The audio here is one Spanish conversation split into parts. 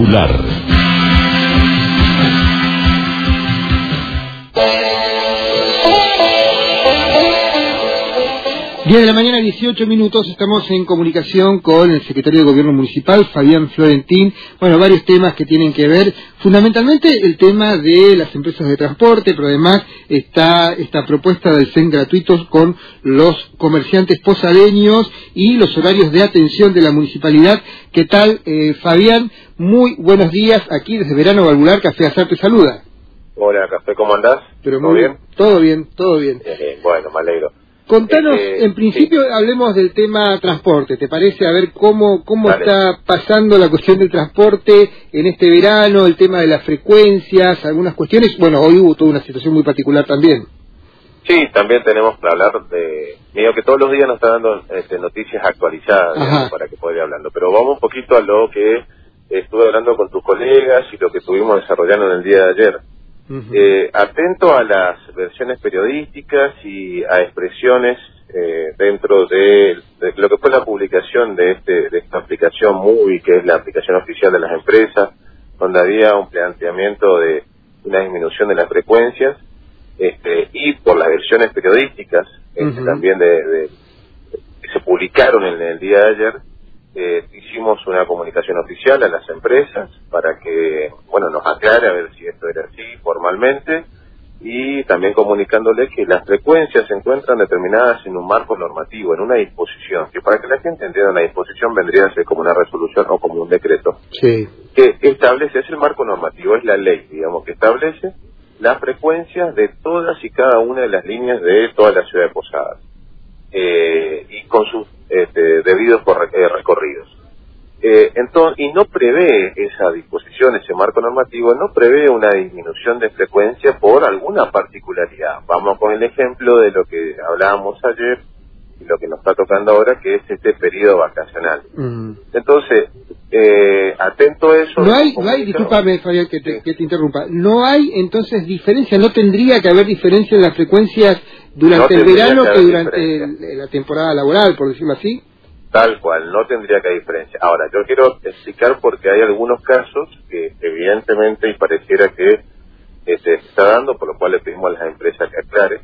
Valvular. 10 de la mañana, 18 minutos, estamos en comunicación con el secretario de Gobierno Municipal, Fabián Florentín. Bueno, varios temas que tienen que ver, fundamentalmente el tema de las empresas de transporte, pero además está esta propuesta del CEN gratuitos con los comerciantes posadeños y los horarios de atención de la municipalidad. ¿Qué tal, eh, Fabián? Muy buenos días, aquí desde Verano Valvular, Café Azar te saluda. Hola, Café, ¿cómo andás? Pero muy bien? Todo bien, todo bien. bueno, me alegro. Contanos, este, en principio hablemos del tema transporte, ¿te parece? A ver cómo, cómo está pasando la cuestión del transporte en este verano, el tema de las frecuencias, algunas cuestiones. Bueno, hoy hubo toda una situación muy particular también. Sí, también tenemos que hablar de... Digo que todos los días nos está dando este, noticias actualizadas para que pueda ir hablando, pero vamos un poquito a lo que estuve hablando con tus colegas y lo que estuvimos desarrollando en el día de ayer eh, atento a las versiones periodísticas y a expresiones eh, dentro de, lo que fue la publicación de, este, de esta aplicación MUBI, que es la aplicación oficial de las empresas, donde había un planteamiento de una disminución de las frecuencias, este, y por las versiones periodísticas este, también de, que se publicaron en el día de ayer, eh, hicimos una comunicación oficial a las empresas para que, bueno, nos aclare a ver si esto era así formalmente y también comunicándoles que las frecuencias se encuentran determinadas en un marco normativo, en una disposición, que para que la gente entienda una disposición vendría a ser como una resolución o como un decreto. Sí. Que establece, es el marco normativo, es la ley, digamos, que establece las frecuencias de todas y cada una de las líneas de toda la ciudad de Posadas. Eh, y con sus este, debidos eh, recorridos. Eh, entonces, y no prevé esa disposición, ese marco normativo, no prevé una disminución de frecuencia por alguna particularidad. Vamos con el ejemplo de lo que hablábamos ayer y lo que nos está tocando ahora, que es este periodo vacacional. Mm. Entonces, eh, atento a eso. No hay, no hay discúlpame, Fabián, que te, que te interrumpa. No hay entonces diferencia, no tendría que haber diferencia en las frecuencias durante el verano que, durante la temporada laboral, por decirlo así. Tal cual, no tendría que haber diferencia. Ahora, yo quiero explicar porque hay algunos casos que evidentemente y pareciera que eh, se está dando, por lo cual le pedimos a las empresas que aclare,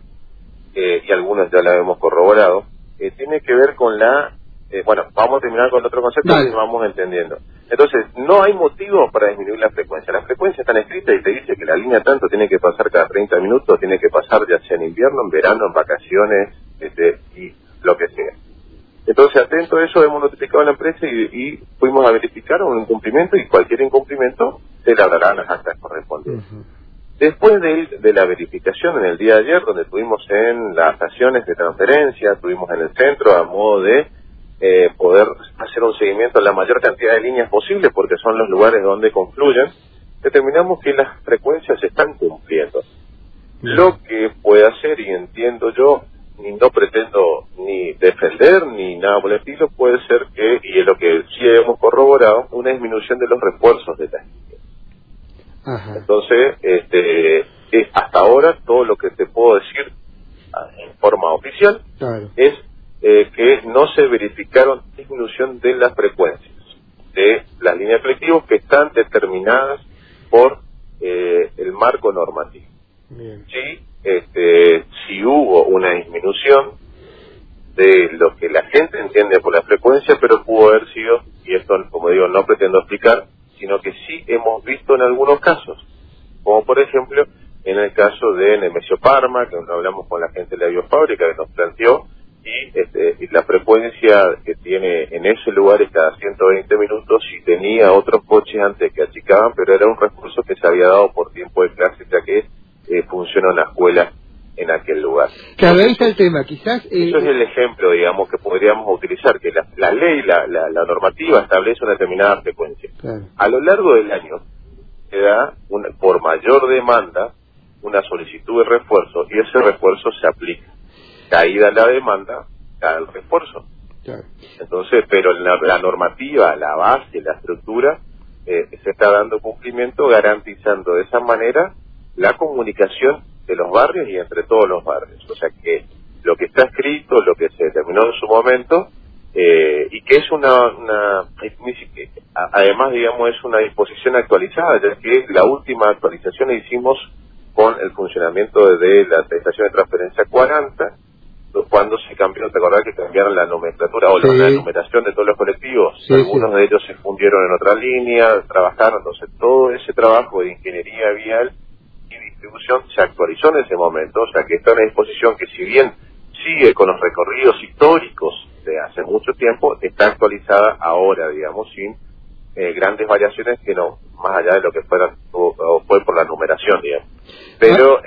eh, y algunos ya la hemos corroborado, que tiene que ver con la... Eh, bueno, vamos a terminar con otro concepto que vamos entendiendo. Entonces, no hay motivo para disminuir la frecuencia. La frecuencia está escrita y te dice que la línea tanto tiene que pasar cada 30 minutos, tiene que pasar ya sea en invierno, en verano, en vacaciones, este, y lo que sea. Entonces, atento a eso, hemos notificado a la empresa y, fuimos a verificar un incumplimiento y cualquier incumplimiento se le darán las actas correspondientes. Después de, de, la verificación en el día de ayer, donde estuvimos en las estaciones de transferencia, estuvimos en el centro a modo de eh, poder hacer un seguimiento a la mayor cantidad de líneas posible, porque son los lugares donde confluyen, determinamos que las frecuencias se están cumpliendo. Lo que puede hacer, y entiendo yo, ni no pretendo ni defender ni nada por el estilo, puede ser que, y es lo que sí hemos corroborado, una disminución de los refuerzos de las líneas. Entonces, este, es hasta ahora todo lo que te puedo decir ah, en forma oficial es eh, que no se verificaron disminución de las frecuencias de las líneas colectivas que están determinadas por eh, el marco normativo. Sí, este, si hubo una disminución de lo que la gente entiende por la frecuencia, pero pudo haber sido, y esto como digo no pretendo explicar, sino que sí hemos visto en algunos casos, como por ejemplo en el caso de Nemesio Parma, que hablamos con la gente de la biofábrica, que nos planteó y, este, y la frecuencia que tiene en ese lugar es cada 120 minutos y tenía otros coches antes que achicaban, pero era un recurso que se había dado por tiempo de clase, ya que eh, funciona una escuela en aquel lugar. Claro, ahí está el tema, quizás... Eh, eso es el ejemplo, digamos, que podríamos utilizar, que la, ley, la, la, normativa establece una determinada frecuencia. A lo largo del año se da, una, por mayor demanda, una solicitud de refuerzo y ese refuerzo se aplica caída la demanda, cae el refuerzo. Entonces, pero la, la, normativa, la base, la estructura, eh, se está dando cumplimiento garantizando de esa manera la comunicación de los barrios y entre todos los barrios. O sea que lo que está escrito, lo que se determinó en su momento, eh, y que es una, una, además digamos es una disposición actualizada, ya que la última actualización la hicimos con el funcionamiento de la estación de transferencia 40, cuando se cambió, te acordás que cambiaron la nomenclatura o la, numeración de todos los colectivos, algunos de ellos se fundieron en otra línea, trabajaron, entonces todo ese trabajo de ingeniería vial y distribución se actualizó en ese momento, o sea que está en una disposición que si bien sigue con los recorridos históricos de hace mucho tiempo, está actualizada ahora, digamos, sin eh, grandes variaciones que no, más allá de lo que fueran o, fue por la numeración, digamos. Pero...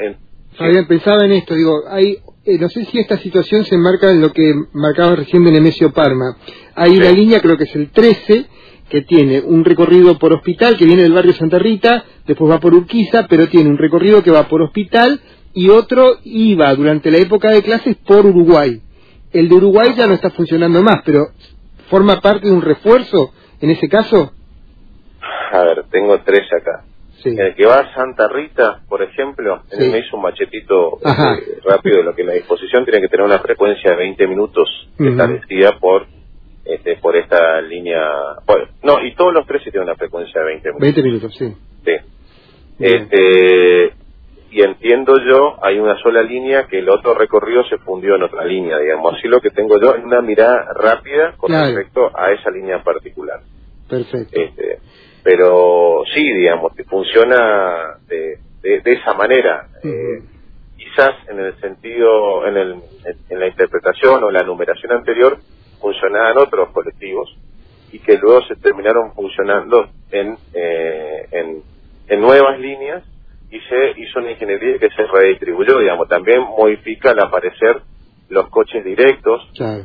Ah, en, pensaba en esto, digo, hay eh, no sé si esta situación se enmarca en lo que marcaba recién de Nemesio Parma. Hay una línea, creo que es el 13, que tiene un recorrido por hospital que viene del barrio Santa Rita, después va por Urquiza, pero tiene un recorrido que va por hospital y otro iba durante la época de clases por Uruguay. El de Uruguay ya no está funcionando más, pero ¿forma parte de un refuerzo en ese caso? A ver, tengo tres acá. El que va a Santa Rita, por ejemplo, me hizo un machetito eh, rápido de lo que la disposición tiene que tener una frecuencia de 20 minutos establecida por este, por esta línea. no, y todos los tres tienen una frecuencia de 20 minutos. 20 minutos, sí. Sí. Este, y entiendo yo, hay una sola línea que el otro recorrido se fundió en otra línea, digamos. Así lo que tengo yo es una mirada rápida con respecto a esa línea particular. Perfecto. Este, pero sí, digamos, que funciona de, de, esa manera. Eh, quizás en el sentido, en, el, en la interpretación o la numeración anterior, funcionaban otros colectivos y que luego se terminaron funcionando en, eh, en, en nuevas líneas y se hizo una ingeniería que se redistribuyó, digamos, también modifica al aparecer los coches directos,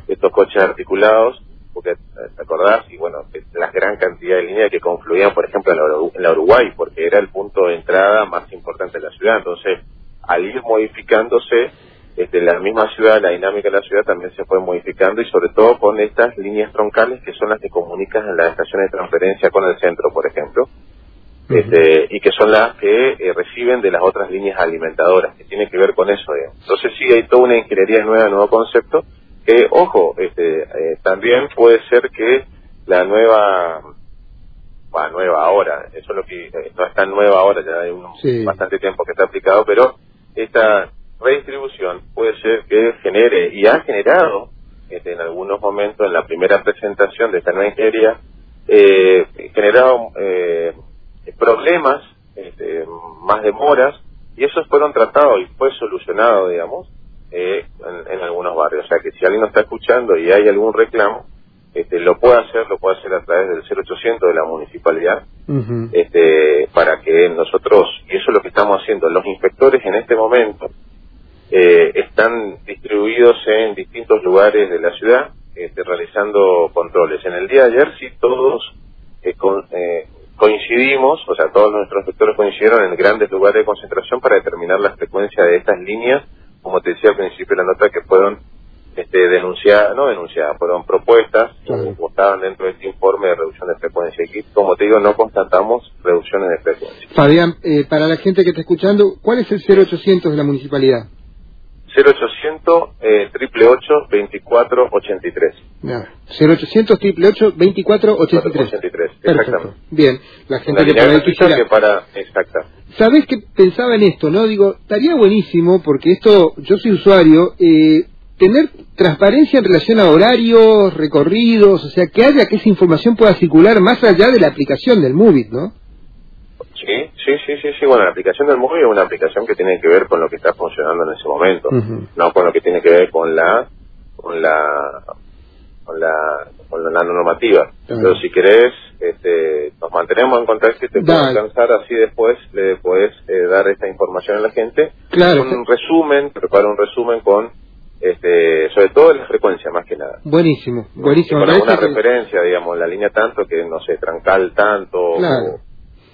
estos coches articulados, porque te acordás, y bueno, la gran cantidad de líneas que confluían, por ejemplo, en la, Uruguay, porque era el punto de entrada más importante de la ciudad. Entonces, al ir modificándose, este, la misma ciudad, la dinámica de la ciudad también se fue modificando y sobre todo con estas líneas troncales que son las que comunican en las estaciones de transferencia con el centro, por ejemplo, este, y que son las que eh, reciben de las otras líneas alimentadoras, que tiene que ver con eso. Entonces sí hay toda una ingeniería nueva, nuevo concepto, que, ojo, este, eh, también puede ser que la nueva, bueno, nueva ahora, eso es lo que eh, no es tan nueva ahora, ya hay un, bastante tiempo que está aplicado, pero esta redistribución puede ser que genere, y ha generado este, en algunos momentos, en la primera presentación de esta nueva ingeniería, eh, generado eh, problemas, este, más demoras, y esos fueron tratados y fue solucionado, digamos, eh, en, algunos barrios. O sea que si alguien nos está escuchando y hay algún reclamo, este, lo puede hacer, lo puede hacer a través del 0800 de la municipalidad, este, para que nosotros, y eso es lo que estamos haciendo, los inspectores en este momento eh, están distribuidos en distintos lugares de la ciudad, este, realizando controles. En el día de ayer sí todos eh, eh, coincidimos, o sea, todos nuestros inspectores coincidieron en grandes lugares de concentración para determinar la frecuencia de estas líneas como te decía al principio de la nota, que fueron este, denunciadas, no denunciadas, fueron propuestas que estaban dentro de este informe de reducción de frecuencia. Aquí, como te digo, no constatamos reducciones de frecuencia. Fabián, eh, para la gente que está escuchando, ¿cuál es el 0800 de la municipalidad? 0800 eh, 888 2483. 0800 888 2483. exactamente. Bien, la gente que para que para exacta. ¿Sabés que pensaba en esto, no? Digo, estaría buenísimo porque esto, yo soy usuario, eh, tener transparencia en relación a horarios, recorridos, o sea, que haya que esa información pueda circular más allá de la aplicación del Movit, ¿no? Sí, sí, sí, sí, sí. Bueno, la aplicación del móvil es una aplicación que tiene que ver con lo que está funcionando en ese momento, no con lo que tiene que ver con la, con la, con la, con la normativa. Pero si querés, este, nos mantenemos en contacto y te puedo alcanzar así después le puedes eh, dar esta información a la gente. Claro. Un resumen, prepara un resumen con este, sobre todo la frecuencia más que nada. Buenísimo, buenísimo. Con alguna referencia, digamos, la línea tanto que no sé, trancal tanto, claro o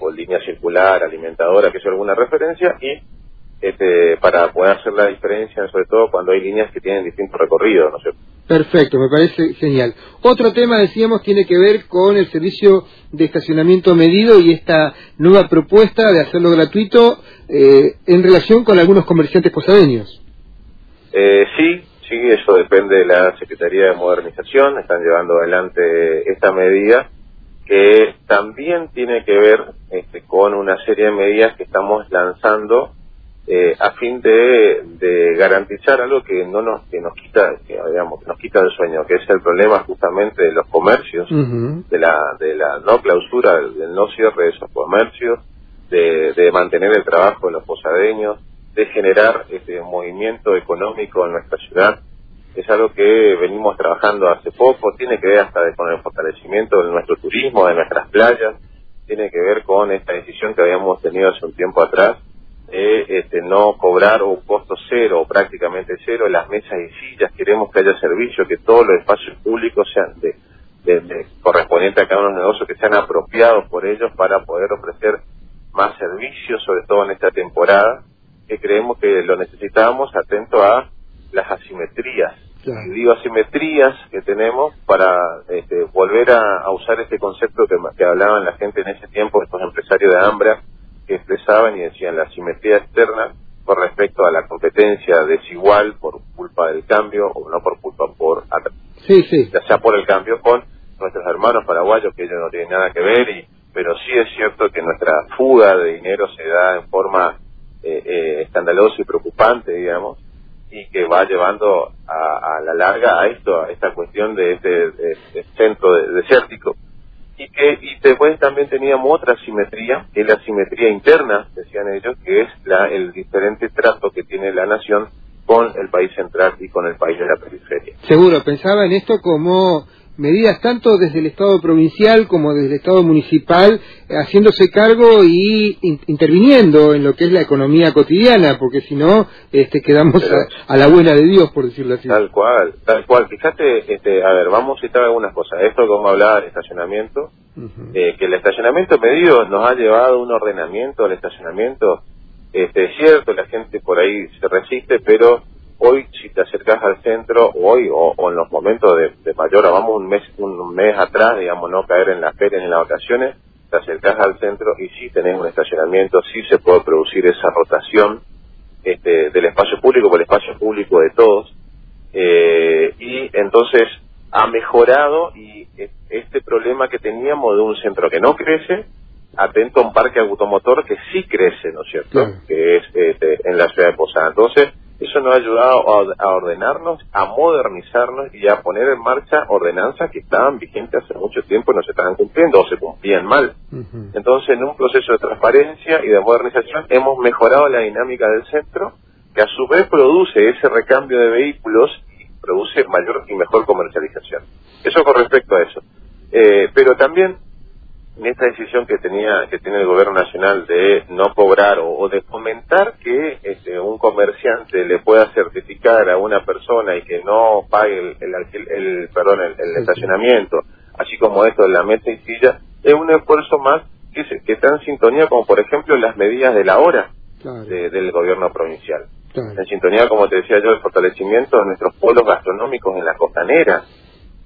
línea circular, alimentadora, que es alguna referencia, y este, para poder hacer la diferencia, sobre todo cuando hay líneas que tienen distintos recorridos, ¿no. Perfecto, me parece genial. Otro tema, decíamos, tiene que ver con el servicio de estacionamiento medido y esta nueva propuesta de hacerlo gratuito eh, en relación con algunos comerciantes posadeños. Eh, sí, sí, eso depende de la Secretaría de Modernización, están llevando adelante esta medida que también tiene que ver este, con una serie de medidas que estamos lanzando eh, a fin de, de, garantizar algo que no nos que nos quita que, digamos nos quita el sueño que es el problema justamente de los comercios de la de la no clausura del, no cierre de esos comercios de, de, mantener el trabajo de los posadeños de generar este movimiento económico en nuestra ciudad es algo que venimos trabajando hace poco tiene que ver hasta con el fortalecimiento de nuestro turismo de nuestras playas tiene que ver con esta decisión que habíamos tenido hace un tiempo atrás de este, no cobrar un costo cero o prácticamente cero las mesas y sillas. Queremos que haya servicio, que todos los espacios públicos sean de, de, correspondiente a cada uno de los negocios que sean apropiados por ellos para poder ofrecer más servicios, sobre todo en esta temporada, que creemos que lo necesitábamos atento a las asimetrías. Y digo asimetrías que tenemos para este, volver a, usar este concepto que, que hablaban la gente en ese tiempo, estos empresarios de Ambra, que expresaban y decían la simetría externa con respecto a la competencia desigual por culpa del cambio o no por culpa por sí, sí. ya sea por el cambio con nuestros hermanos paraguayos que ellos no tienen nada que ver y pero sí es cierto que nuestra fuga de dinero se da en forma eh, eh, escandalosa y preocupante digamos y que va llevando a, la larga a esto a esta cuestión de este, centro desértico y que y después también teníamos otra simetría, que es la simetría interna, decían ellos, que es la el diferente trato que tiene la nación con el país central y con el país de la periferia. Seguro, pensaba en esto como medidas tanto desde el Estado provincial como desde el Estado municipal, eh, haciéndose cargo y interviniendo en lo que es la economía cotidiana, porque si no, este, quedamos a, la buena de Dios, por decirlo así. Tal cual, tal cual. Fíjate, este, a ver, vamos a citar algunas cosas. Esto, como hablaba del estacionamiento, eh, que el estacionamiento medido nos ha llevado a un ordenamiento del estacionamiento. Este, es cierto, la gente por ahí se resiste, pero hoy si te acercas al centro, hoy o, en los momentos de, mayor, vamos un mes, un mes atrás, digamos, no caer en las ferias ni en las vacaciones, te acercas al centro y sí tenés un estacionamiento, sí se puede producir esa rotación este, del espacio público por el espacio público de todos. Eh, y entonces ha mejorado y este problema que teníamos de un centro que no crece, atento a un parque automotor que sí crece, ¿no es cierto? Que es este, en la ciudad de Posada. Entonces, eso nos ha ayudado a, ordenarnos, a modernizarnos y a poner en marcha ordenanzas que estaban vigentes hace mucho tiempo y no se estaban cumpliendo o se cumplían mal. Entonces, en un proceso de transparencia y de modernización hemos mejorado la dinámica del centro, que a su vez produce ese recambio de vehículos y produce mayor y mejor comercialización. Eso con respecto a eso. Eh, pero también en esta decisión que tenía que tiene el gobierno nacional de no cobrar o, de fomentar que este, un comerciante le pueda certificar a una persona y que no pague el, el, perdón el, estacionamiento así como esto de la mesa y silla es un esfuerzo más que, que está en sintonía como por ejemplo las medidas de la hora del gobierno provincial. En sintonía como te decía yo el fortalecimiento de nuestros pueblos gastronómicos en la costanera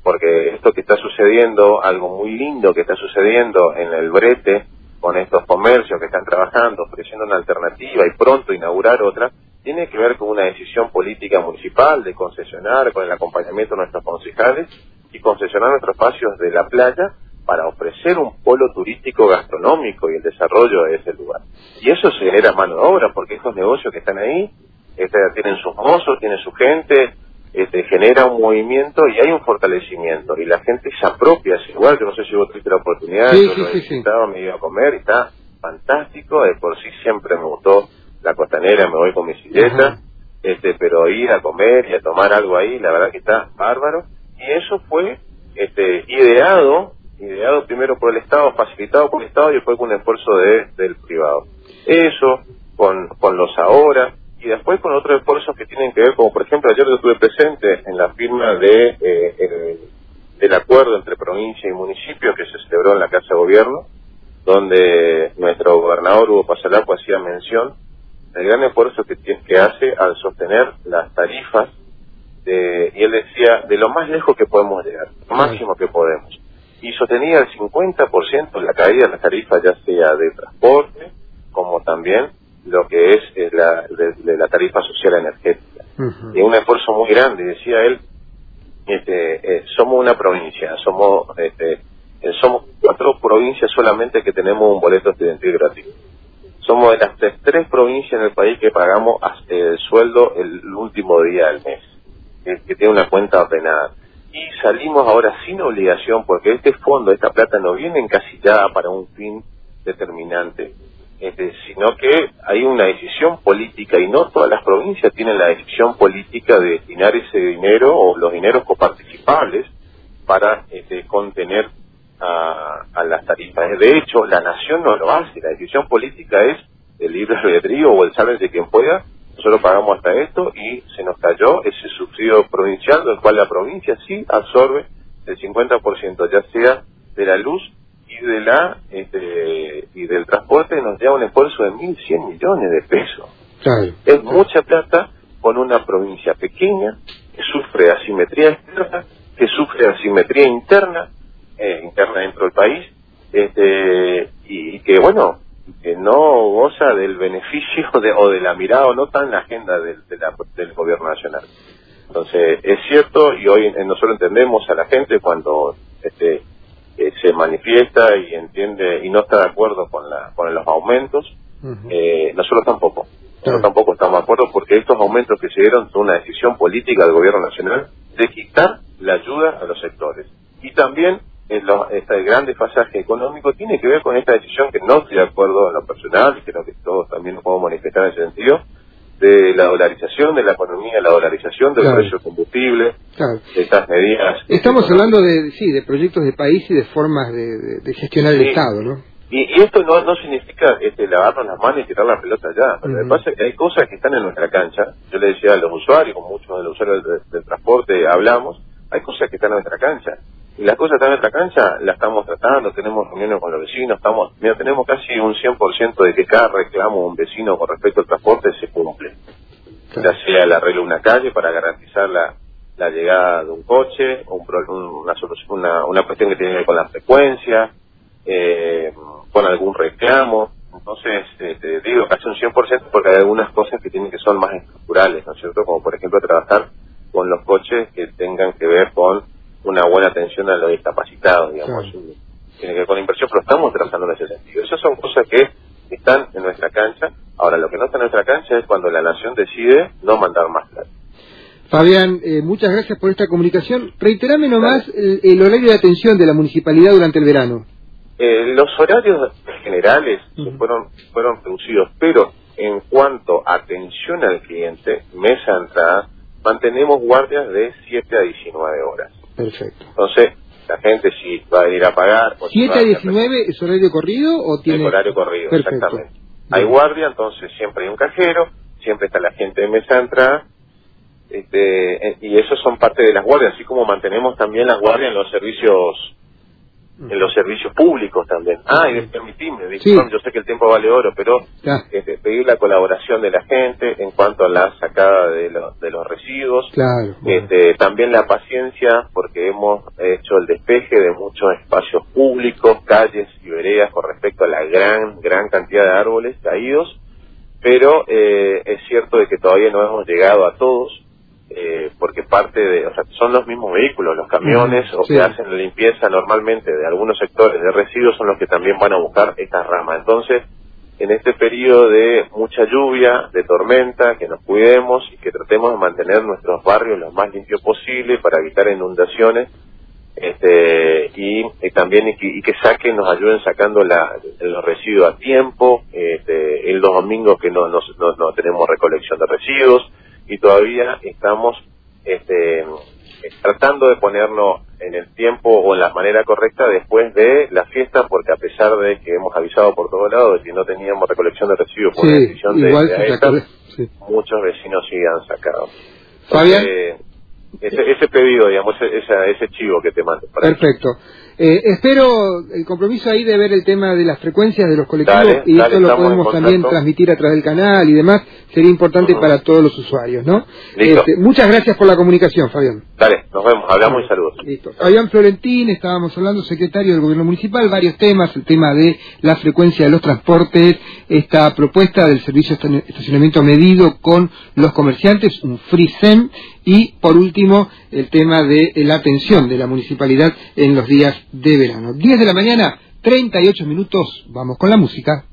porque esto que está sucediendo, algo muy lindo que está sucediendo en el brete, con estos comercios que están trabajando, ofreciendo una alternativa y pronto inaugurar otra, tiene que ver con una decisión política municipal de concesionar con el acompañamiento de nuestros concejales y concesionar nuestros espacios de la playa para ofrecer un polo turístico gastronómico y el desarrollo de ese lugar. Y eso se genera mano de obra, porque estos negocios que están ahí este, tienen sus mozos, tienen su gente, este, genera un movimiento y hay un fortalecimiento y la gente se apropia, es igual que no sé si vos tuviste la oportunidad, yo lo he me iba a comer y está fantástico, de por sí siempre me gustó la costanera, me voy con mi silleta, este, pero ir a comer y a tomar algo ahí, la verdad que está bárbaro y eso fue este, ideado, ideado primero por el Estado, facilitado por el Estado y después con un esfuerzo de, del privado. Eso, con, con los ahora, y después con otros esfuerzos que tienen que ver, como por ejemplo ayer yo estuve presente en la firma de eh, el, del acuerdo entre provincia y municipio que se celebró en la Casa de Gobierno, donde nuestro gobernador Hugo Pasalapo hacía mención del gran esfuerzo que, que hace al sostener las tarifas, de, y él decía, de lo más lejos que podemos llegar, lo máximo que podemos. Y sostenía el 50% de la caída de las tarifas, ya sea de transporte, como también lo que es, la, de, la tarifa social energética. Y un esfuerzo muy grande, decía él, este, eh, somos una provincia, somos este, eh, somos cuatro provincias solamente que tenemos un boleto estudiantil gratuito. Somos de las tres, provincias en el país que pagamos el sueldo el último día del mes, que, tiene una cuenta ordenada. Y salimos ahora sin obligación porque este fondo, esta plata no viene encasillada para un fin determinante, este, sino que hay una decisión política y no todas las provincias tienen la decisión política de destinar ese dinero o los dineros coparticipables para este, contener a, las tarifas. De hecho, la nación no lo hace, la decisión política es el libre albedrío o el de quien pueda, nosotros pagamos hasta esto y se nos cayó ese subsidio provincial, del cual la provincia sí absorbe el 50%, ya sea de la luz y de la este, y del transporte, nos lleva un esfuerzo de 1.100 millones de pesos. Es mucha plata con una provincia pequeña que sufre asimetría externa, que sufre asimetría interna, eh, interna dentro del país, este, y, que bueno, que no goza del beneficio de, o de la mirada o no está en la agenda del, del gobierno nacional. Entonces, es cierto, y hoy nosotros entendemos a la gente cuando este, eh, se manifiesta y entiende y no está de acuerdo con, la, con los aumentos, eh, nosotros tampoco. Nosotros tampoco estamos de acuerdo porque estos aumentos que se dieron son una decisión política del gobierno nacional de quitar la ayuda a los sectores. Y también este gran desfasaje económico tiene que ver con esta decisión que no estoy de acuerdo en lo personal y creo que todos también nos podemos manifestar en ese sentido de la dolarización de la economía, la dolarización del precio del combustible, de estas medidas. Estamos hablando de sí, de proyectos de país y de formas de, gestionar el Estado, ¿no? Y, esto no, no significa este, lavarnos las manos y tirar la pelota allá. Lo que pasa es que hay cosas que están en nuestra cancha. Yo le decía a los usuarios, con muchos de los usuarios del transporte hablamos, hay cosas que están en nuestra cancha y las cosas están en nuestra cancha, la estamos tratando, tenemos reuniones con los vecinos, estamos, mira, tenemos casi un 100% de que cada reclamo de un vecino con respecto al transporte se cumple. Ya sea el arreglo de una calle para garantizar la, la llegada de un coche, o una, solución, una, una cuestión que tiene que ver con la frecuencia, eh, con algún reclamo. Entonces, este, digo casi un 100% porque hay algunas cosas que tienen que son más estructurales, ¿no es cierto? Como por ejemplo trabajar con los coches que tengan que ver con una buena atención a los discapacitados, digamos. Tiene que ver con la inversión, pero estamos trabajando en ese sentido. Esas son cosas que están en nuestra cancha. Ahora, lo que no está en nuestra cancha es cuando la nación decide no mandar más plata. Fabián, eh, muchas gracias por esta comunicación. Reiterame nomás el, horario de atención de la municipalidad durante el verano. Eh, los horarios generales fueron, fueron reducidos, pero en cuanto a atención al cliente, mesa entrada, mantenemos guardias de 7 a 19 horas. Perfecto. Entonces, la gente si va a venir a pagar... ¿7 a 19 es horario corrido o tiene...? Es horario corrido, exactamente. Hay guardia, entonces siempre hay un cajero, siempre está la gente de mesa entrada, este, eh, y eso son parte de las guardias, así como mantenemos también las guardias en los servicios en los servicios públicos también. Ah, y permitime, yo sé que el tiempo vale oro, pero este, pedir la colaboración de la gente en cuanto a la sacada de, de los residuos, este, también la paciencia, porque hemos hecho el despeje de muchos espacios públicos, calles y veredas con respecto a la gran, gran cantidad de árboles caídos, pero eh, es cierto de que todavía no hemos llegado a todos, eh, porque parte de, o sea, son los mismos vehículos, los camiones o que hacen la limpieza normalmente de algunos sectores de residuos son los que también van a buscar esta rama. Entonces, en este periodo de mucha lluvia, de tormenta, que nos cuidemos y que tratemos de mantener nuestros barrios lo más limpios posible para evitar inundaciones este, y, también y que, saquen, nos ayuden sacando la, los residuos a tiempo, este, en los domingos que no, no, no tenemos recolección de residuos, y todavía estamos este, tratando de ponernos en el tiempo o en la manera correcta después de la fiesta, porque a pesar de que hemos avisado por todos lados de que no teníamos recolección de residuos por la decisión de, de muchos vecinos sí han sacado. Fabián. ese, ese, pedido, digamos, ese, ese chivo que te mando. Perfecto. Eh, espero el compromiso ahí de ver el tema de las frecuencias de los colectivos y esto lo podemos también transmitir a través del canal y demás. Sería importante para todos los usuarios, ¿no? Este, muchas gracias por la comunicación, Fabián. Dale, nos vemos, hablamos y saludos. Listo. Fabián Florentín, estábamos hablando, secretario del Gobierno Municipal, varios temas, el tema de la frecuencia de los transportes, esta propuesta del servicio de estacionamiento medido con los comerciantes, un free SEM, y por último el tema de la atención de la municipalidad en los días de verano. 10 de la mañana, 38 minutos, vamos con la música.